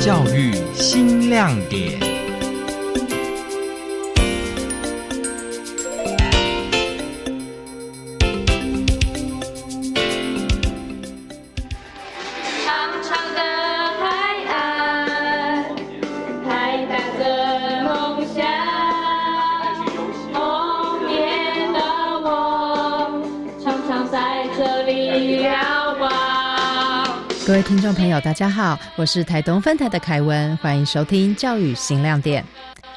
教育新亮点。各位听众朋友，大家好，我是台东分台的凯文，欢迎收听教育新亮点。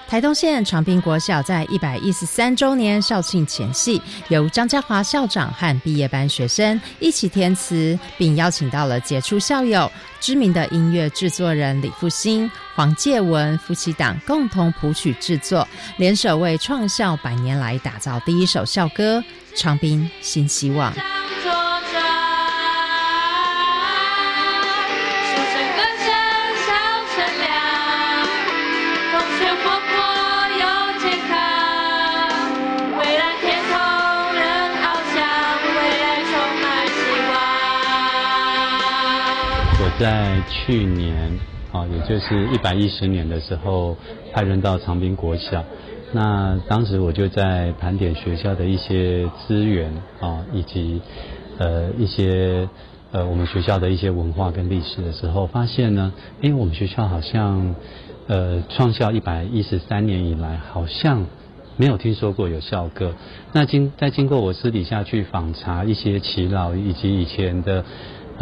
台东县长滨国小在一百一十三周年校庆前夕，由张家华校长和毕业班学生一起填词，并邀请到了杰出校友、知名的音乐制作人李复兴、黄介文夫妻档共同谱曲制作，联手为创校百年来打造第一首校歌《长滨新希望》。在去年啊，也就是一百一十年的时候，派任到长滨国小。那当时我就在盘点学校的一些资源啊，以及呃一些呃我们学校的一些文化跟历史的时候，发现呢，诶，我们学校好像呃创校一百一十三年以来，好像没有听说过有校歌。那经在经过我私底下去访查一些耆老以及以前的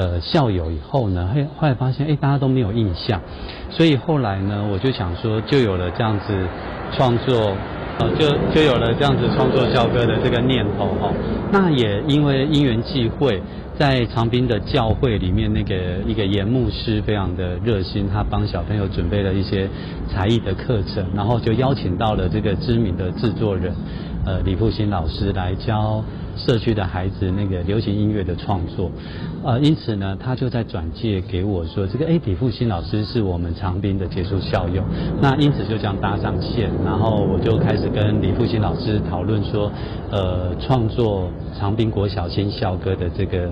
呃校友以后呢，后后来发现哎大家都没有印象，所以后来呢我就想说就有了这样子创作。呃，就就有了这样子创作校歌的这个念头哈、那也因为因缘际会，在长滨的教会里面，那个一个严牧师非常的热心，他帮小朋友准备了一些才艺的课程，然后就邀请到了这个知名的制作人，呃，李复兴老师来教社区的孩子那个流行音乐的创作，呃，因此呢，他就在转介给我说，这个哎，李复兴老师是我们长滨的杰出校友，那因此就这样搭上线，然后我就开始跟李复兴老师讨论说，呃，创作长滨国小新校歌的这个。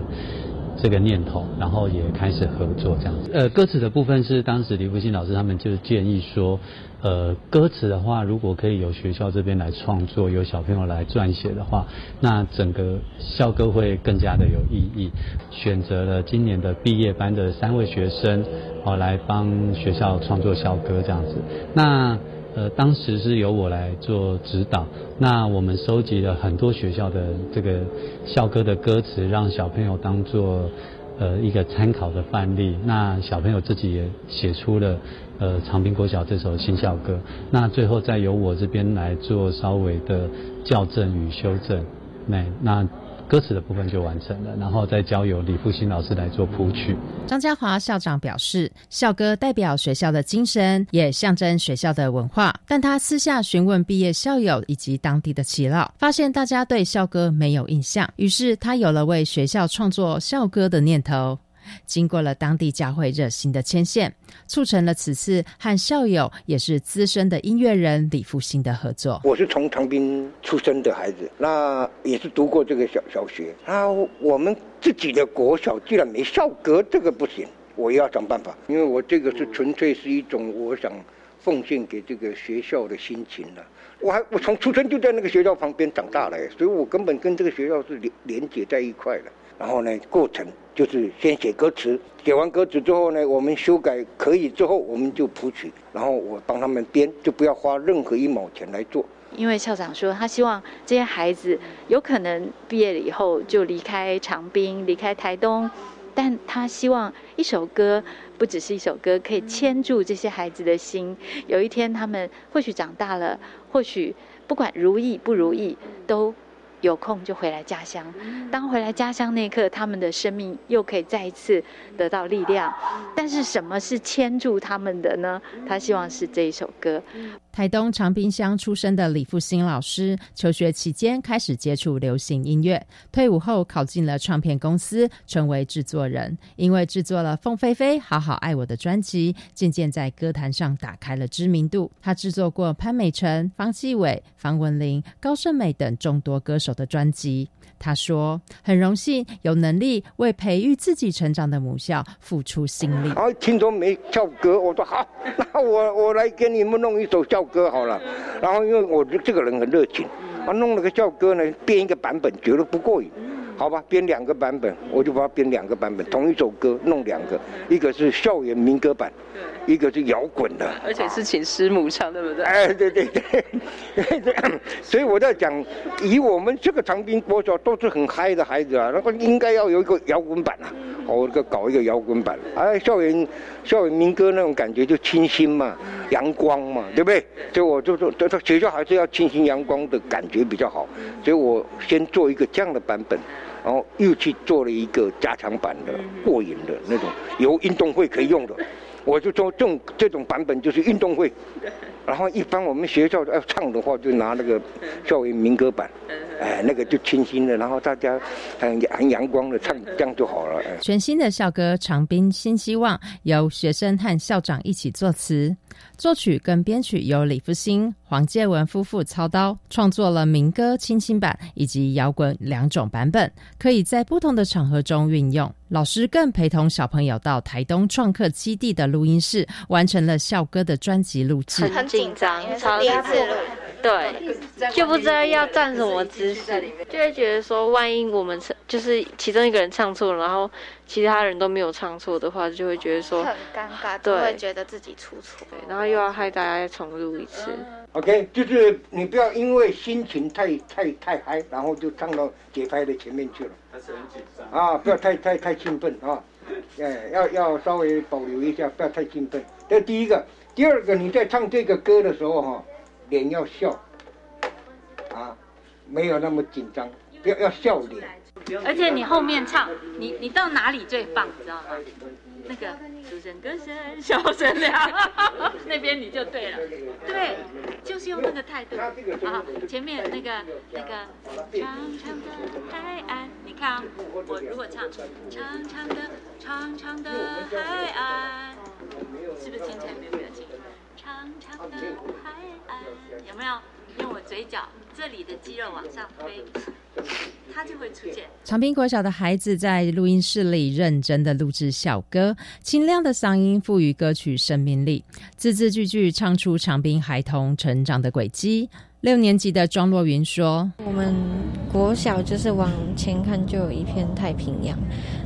这个念头，然后也开始合作这样子。呃，歌词的部分是当时李复兴老师他们就建议说，呃，歌词的话，如果可以由学校这边来创作，由小朋友来撰写的话，那整个校歌会更加的有意义。选择了今年的毕业班的三位学生，哦，来帮学校创作校歌这样子。那呃，当时是由我来做指导。那我们收集了很多学校的这个校歌的歌词，让小朋友当做呃一个参考的范例。那小朋友自己也写出了呃长平国小这首新校歌。那最后再由我这边来做稍微的校正与修正。那那歌词的部分就完成了，然后再交由李复兴老师来做谱曲。张家华校长表示，校歌代表学校的精神，也象征学校的文化。但他私下询问毕业校友以及当地的耆老，发现大家对校歌没有印象，于是他有了为学校创作校歌的念头。经过了当地教会热心的牵线，促成了此次和校友也是资深的音乐人李复兴的合作。我是从长滨出生的孩子，那也是读过这个小小学。那我们自己的国小居然没校歌，这个不行，我要想办法。因为我这个是纯粹是一种我想奉献给这个学校的心情了。我还我从出生就在那个学校旁边长大了，所以我根本跟这个学校是连连接在一块的。然后呢，过程就是先写歌词，写完歌词之后呢，我们修改可以之后，我们就谱曲，然后我帮他们编，就不要花任何一毛钱来做。因为校长说，他希望这些孩子有可能毕业了以后就离开长滨，离开台东，但他希望一首歌不只是一首歌，可以牵住这些孩子的心。有一天，他们或许长大了，或许不管如意不如意，都有空就回来家乡。当回来家乡那一刻，他们的生命又可以再一次得到力量。但是，什么是牵住他们的呢？他希望是这一首歌。台东长滨乡出生的李复兴老师，求学期间开始接触流行音乐，退伍后考进了唱片公司，成为制作人。因为制作了凤飞飞《好好爱我》的专辑，渐渐在歌坛上打开了知名度。他制作过潘美辰、方季韦、方文琳、高胜美等众多歌手的专辑。他说：“很荣幸有能力为培育自己成长的母校付出心力。”听说没校歌，我说好，那我我来给你们弄一首校歌好了。然后因为我这个人很热情，啊，弄了个校歌呢，编一个版本觉得不过瘾，好吧，编两个版本，我就把它编两个版本，同一首歌弄两个，一个是校园民歌版，一个是摇滚的。而且是请师母唱，对不对？哎，对对对，所以我在讲，以我们这个长滨国小都是很嗨的孩子啊，那个应该要有一个摇滚版啊，我这个搞一个摇滚版，哎，校园校园民歌那种感觉就清新嘛，阳光嘛，对不对？所以我就说，学校还是要清新阳光的感觉比较好，所以我先做一个这样的版本。然后又去做了一个加强版的、过瘾的那种，有运动会可以用的。我就说这种这种版本就是运动会。然后一般我们学校要唱的话，就拿那个校园民歌版，哎，那个就清新的，然后大家很很阳光的唱，这样就好了。哎全新的校歌《长滨新希望》由学生和校长一起作词，作曲跟编曲由李福兴、黄介文夫妇操刀，创作了民歌清新版以及摇滚两种版本，可以在不同的场合中运用。老师更陪同小朋友到台东创客基地的录音室，完成了校歌的专辑录制。很紧张，超级对，就不知道要站什么姿势，就会觉得说，万一我们唱就是其中一个人唱错了，然后其他人都没有唱错的话，就会觉得说很尴尬，对会觉得自己出错。对，然后又要害大家重录一次。OK，就是你不要因为心情太太太嗨，然后就唱到节拍的前面去了。啊，不要太太太兴奋啊，哎，要要稍微保留一下，不要太兴奋。这第一个，第二个，你在唱这个歌的时候哈、脸要笑，啊，没有那么紧张，不要要笑脸。而且你后面唱，你你到哪里最棒，你知道吗？那个出声歌声笑声亮，那边你就对了。对，就是用那个态度啊。前面那个那个长长的海岸，你看啊，我如果唱长长的长长的海岸，是不是听起来没有表情？长长的海岸，有没有？用我嘴角这里的肌肉往上飞，它就会出现。长滨国小的孩子在录音室里认真的录制小歌，清亮的嗓音赋予歌曲生命力，字字句句唱出长滨孩童成长的轨迹。六年级的庄若云说我们国小就是往前看就有一片太平洋，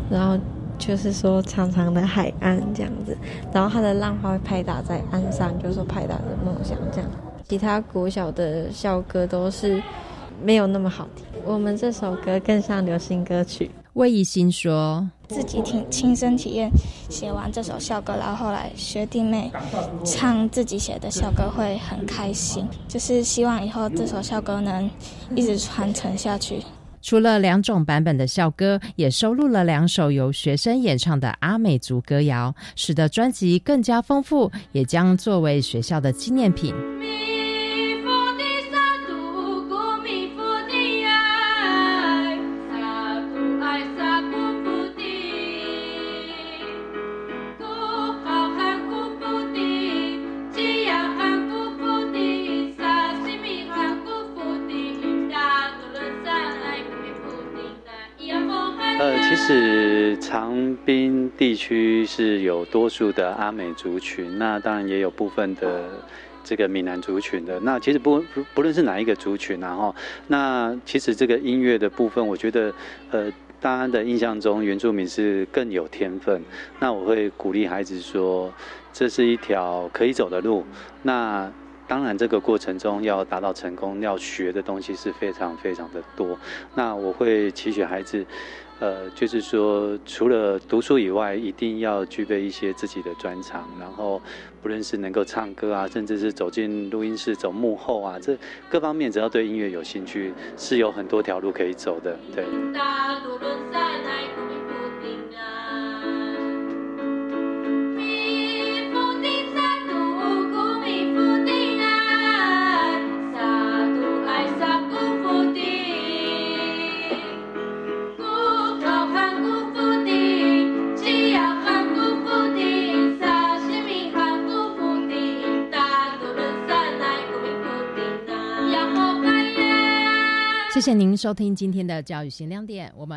然后就是说长长的海岸这样子，然后它的浪花会拍打在岸上，就是说拍打着梦想这样。其他国小的校歌都是没有那么好听，我们这首歌更像流行歌曲。：“魏艺兴说，自己听亲身体验写完这首校歌，然后后来学弟妹唱自己写的校歌会很开心，就是希望以后这首校歌能一直传承下去。除了两种版本的校歌，也收录了两首由学生演唱的阿美族歌谣，使得专辑更加丰富，也将作为学校的纪念品。呃，其实长滨地区是有多数的阿美族群，那当然也有部分的这个闽南族群的。那其实不不论是哪一个族群然后，那其实这个音乐的部分，我觉得呃。大家的印象中，原住民是更有天分。那我会鼓励孩子说，这是一条可以走的路。那当然，这个过程中要达到成功，要学的东西是非常非常的多。那我会期许孩子，呃，就是说，除了读书以外，一定要具备一些自己的专长，然后不论是能够唱歌啊，甚至是走进录音室、走幕后啊，这各方面只要对音乐有兴趣，是有很多条路可以走的。对。谢您收听今天的教育新亮点，我们。